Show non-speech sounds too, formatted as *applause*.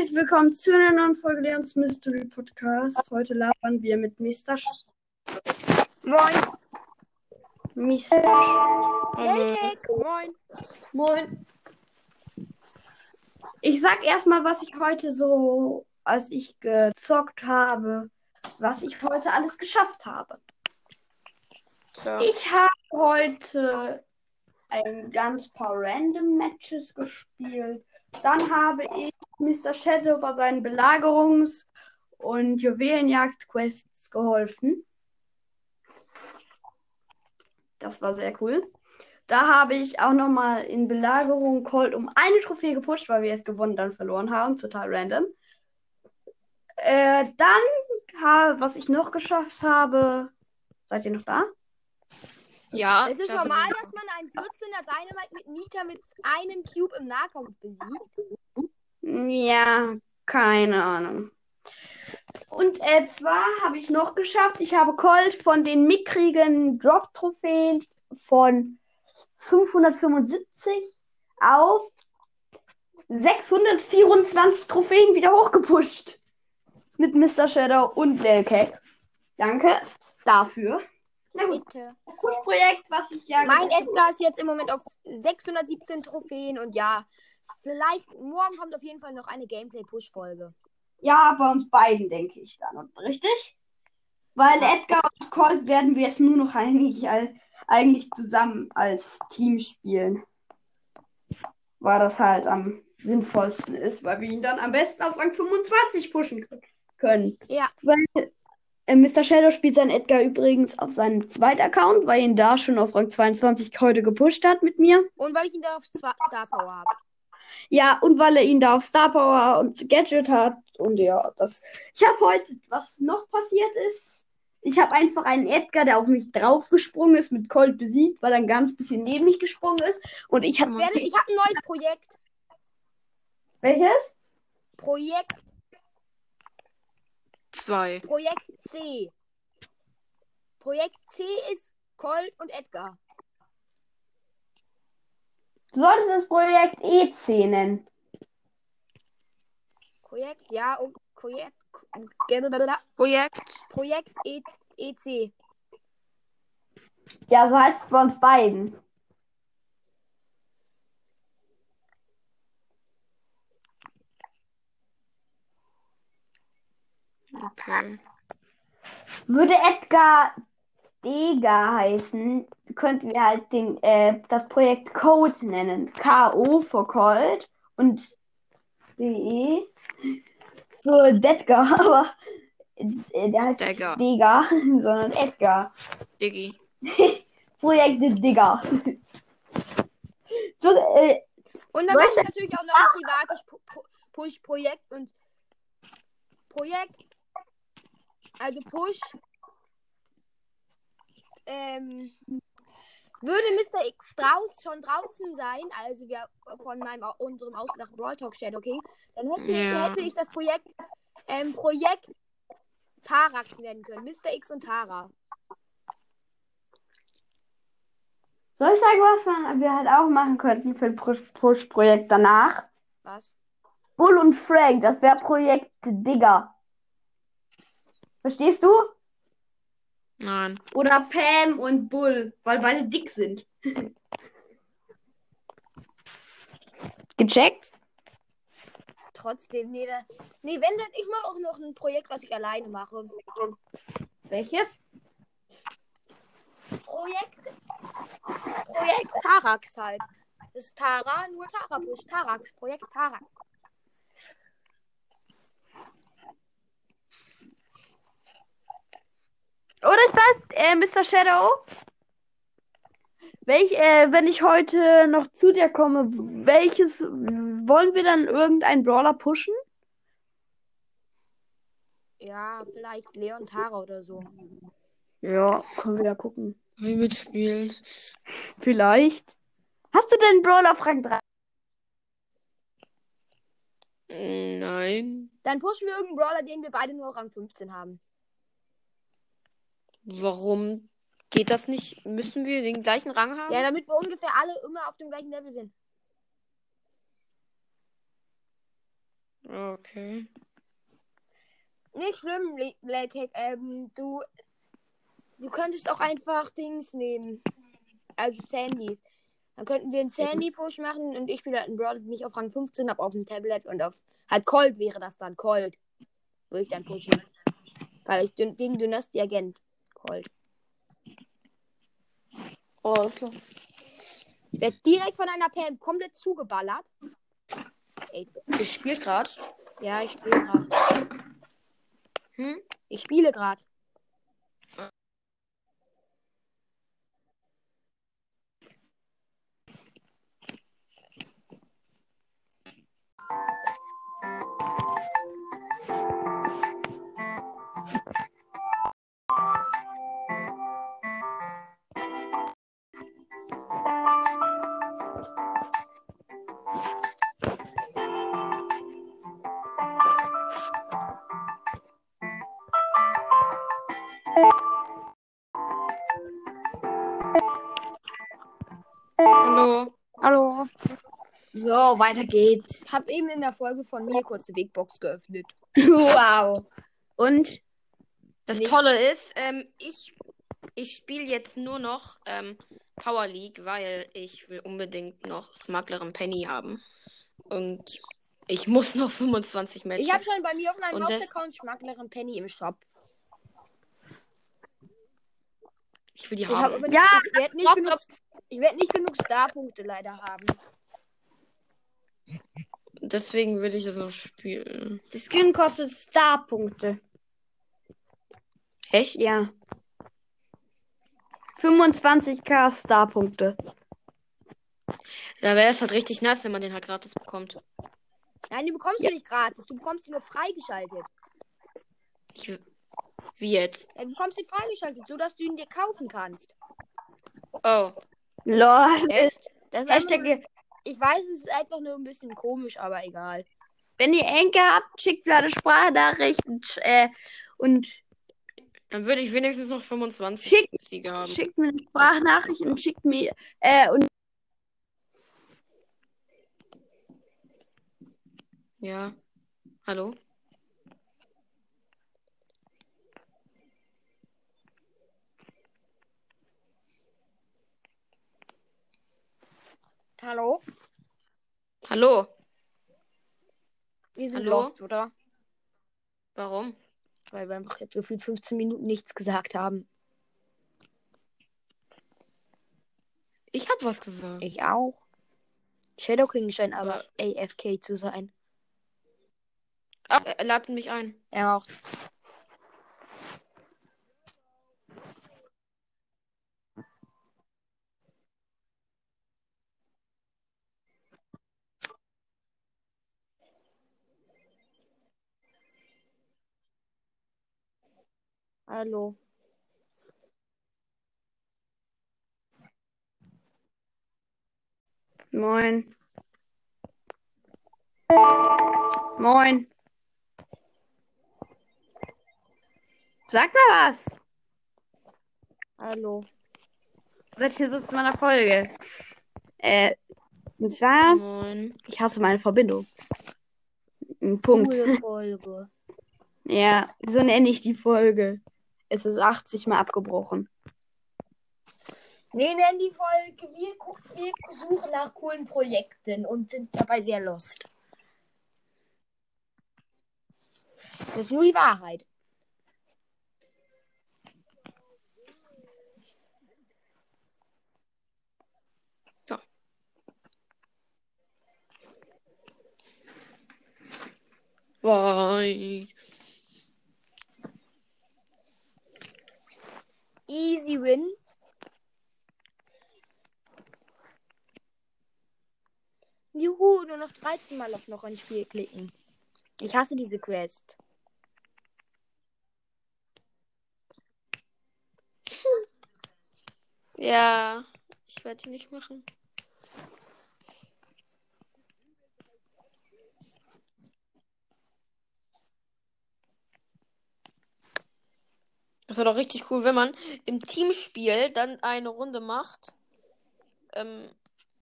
herzlich willkommen zu einer neuen Folge Leons Mystery Podcast. Heute labern wir mit Mr. Sch Moin. Mr. Sch Deltek. Moin. Moin. Ich sag erstmal, was ich heute so, als ich gezockt habe, was ich heute alles geschafft habe. So. Ich habe heute ein ganz paar Random Matches gespielt. Dann habe ich Mr. Shadow bei seinen Belagerungs- und Juwelenjagd-Quests geholfen. Das war sehr cool. Da habe ich auch nochmal in Belagerung Colt um eine Trophäe gepusht, weil wir jetzt gewonnen, dann verloren haben. Total random. Äh, dann, was ich noch geschafft habe. Seid ihr noch da? Ja. Es ist normal, dass man einen 14er Dynamite mit Nita mit einem Cube im Nahkampf besiegt. Ja, keine Ahnung. Und äh, zwar habe ich noch geschafft, ich habe Colt von den mickrigen Drop-Trophäen von 575 auf 624 Trophäen wieder hochgepusht. Mit Mr. Shadow und Delcake. Danke dafür. Na gut, Bitte. das Push-Projekt, was ich ja Mein Edgar ist jetzt im Moment auf 617 Trophäen und ja, vielleicht morgen kommt auf jeden Fall noch eine Gameplay-Push-Folge. Ja, bei uns beiden, denke ich dann. Und richtig? Weil Edgar und Colt werden wir jetzt nur noch eigentlich, eigentlich zusammen als Team spielen. Weil das halt am sinnvollsten ist, weil wir ihn dann am besten auf Rang 25 pushen kö- können. Ja. Weil äh, Mr. Shadow spielt sein Edgar übrigens auf seinem zweiten Account, weil ihn da schon auf Rang 22 heute gepusht hat mit mir. Und weil ich ihn da auf Star Power habe. Ja, und weil er ihn da auf Star Power und Gadget hat. Und ja, das. Ich habe heute, was noch passiert ist. Ich habe einfach einen Edgar, der auf mich draufgesprungen ist, mit Colt besiegt, weil er ein ganz bisschen neben mich gesprungen ist. Und ich habe. Ich habe ein neues Projekt. Welches? Projekt, Zwei. Projekt C. Projekt C ist Colt und Edgar. Du solltest das Projekt EC nennen. Projekt, ja, und Projekt. Projekt. Projekt e, EC. Ja, so heißt es bei uns beiden. Okay. Würde Edgar Dega heißen, könnten wir halt den, äh, das Projekt Code nennen. K-O für Colt und DE für Dedgar, aber äh, der heißt Dagger. Dega, *laughs* sondern Edgar. Diggi. *laughs* Projekt Digger. so, äh, Und dann gibt ich es natürlich auch noch ein privates Pu- Pu- Push-Projekt und Projekt, also Push, ähm, würde Mr. X draus schon draußen sein, also wir von meinem unserem ausgedachten Brawl Talk Chat, okay, dann hätte, Ja. hätte ich das Projekt ähm, Projekt Tarax nennen können, Mr. X und Tara. soll ich sagen, was wir halt auch machen könnten für ein Push- Push-Projekt danach? Was? Bull und Frank, das wäre Projekt Digger. Verstehst du? Nein. Oder Pam und Bull, weil beide dick sind. Gecheckt? Trotzdem, nee, da, nee, wenn dann, ich mache auch noch ein Projekt, was ich alleine mache. Welches? Projekt. Projekt Tarax halt. Das ist Tara, nur Tara Push. Tarax. Projekt Tarax. Oder ich weiß, äh, Mr. Shadow. Welch, äh, wenn ich heute noch zu dir komme, welches wollen wir dann irgendeinen Brawler pushen? Ja, vielleicht Leon Tara oder so. Ja, können wir ja gucken. Wie mitspielen? Vielleicht. Hast du denn einen Brawler auf Rang 3? Nein. Dann pushen wir irgendeinen Brawler, den wir beide nur auf Rang 15 haben. Warum geht das nicht? Müssen wir den gleichen Rang haben? Ja, damit wir ungefähr alle immer auf dem gleichen Level sind. Okay. Nicht schlimm, Blackhack. Ähm, du, du könntest auch einfach Dings nehmen. Also Sandy. Dann könnten wir einen Sandy-Push machen und ich spiele halt einen Brawl, den ich auf Rang 15 habe, auf dem Tablet und auf. Halt Cold wäre das dann, Cold. Würde ich dann pushen. Weil ich dün- wegen Dynasty Agent. Cold. Oh, alles klar. Ich werde direkt von einer Pam komplett zugeballert. Ey, Ich spiele gerade. ja, ich spiele gerade. Hm? Ich spiele gerade. So, weiter geht's. Ich habe eben in der Folge von mir kurz die Big Box geöffnet. wow. Und? Das Nicht- Tolle ist, ähm, ich, ich spiele jetzt nur noch ähm, Power League, weil ich will unbedingt noch Smugglerin Penny haben. Und ich muss noch 25 Matches. Ich habe schon bei mir auf meinem Hauptaccount Schmacklerin Penny im Shop. ich will die Ich, hab haben. nicht, Ja, ich werde nicht, genug, ich werd nicht genug Starpunkte leider haben. Deswegen will ich das noch spielen. Das Skin kostet Star-Punkte. Echt? Ja. 25k Star-Punkte. Da wäre es halt richtig nice, wenn man den halt gratis bekommt. Nein, die bekommst du nicht gratis. Du bekommst sie nur freigeschaltet. Ich, wie jetzt? Ja, du bekommst sie freigeschaltet, sodass du ihn dir kaufen kannst. Oh, Lol. echt? Das Hashtag, ich weiß, es ist einfach nur ein bisschen komisch, aber egal. wenn ihr Enke habt, schickt mir eine Sprachnachricht und, äh, und Dann würde ich wenigstens noch 25 schickt, Siege haben. schickt mir eine Sprachnachricht und schickt mir, äh, und Ja. Hallo? Hallo? Wir sind Hallo? lost, oder? Warum? Weil wir einfach jetzt gefühlt 15 Minuten nichts gesagt haben. Ich hab was gesagt. Ich auch. Shadow King scheint aber Aber- AFK zu sein. Ah, er ladet mich ein. Er auch. Hallo. moin. Moin. Sag mal was. Hallo. Seid hier so zu meiner Folge. Äh, und zwar, Moin. ich hasse meine Verbindung. Ein Punkt. Coole Folge. *laughs* Ja, so nenne ich die Folge. Es ist 80 Mal abgebrochen. Nee, nennen die Folge. Wir, wir suchen nach coolen Projekten und sind dabei sehr lost. Das ist nur die Wahrheit. Bye. Easy win. Juhu, nur noch 13 Mal auf noch ein Spiel klicken. Ich hasse diese Quest. Ja, ich werde die nicht machen. Das wäre doch richtig cool, wenn man im Teamspiel dann eine Runde macht. Ähm,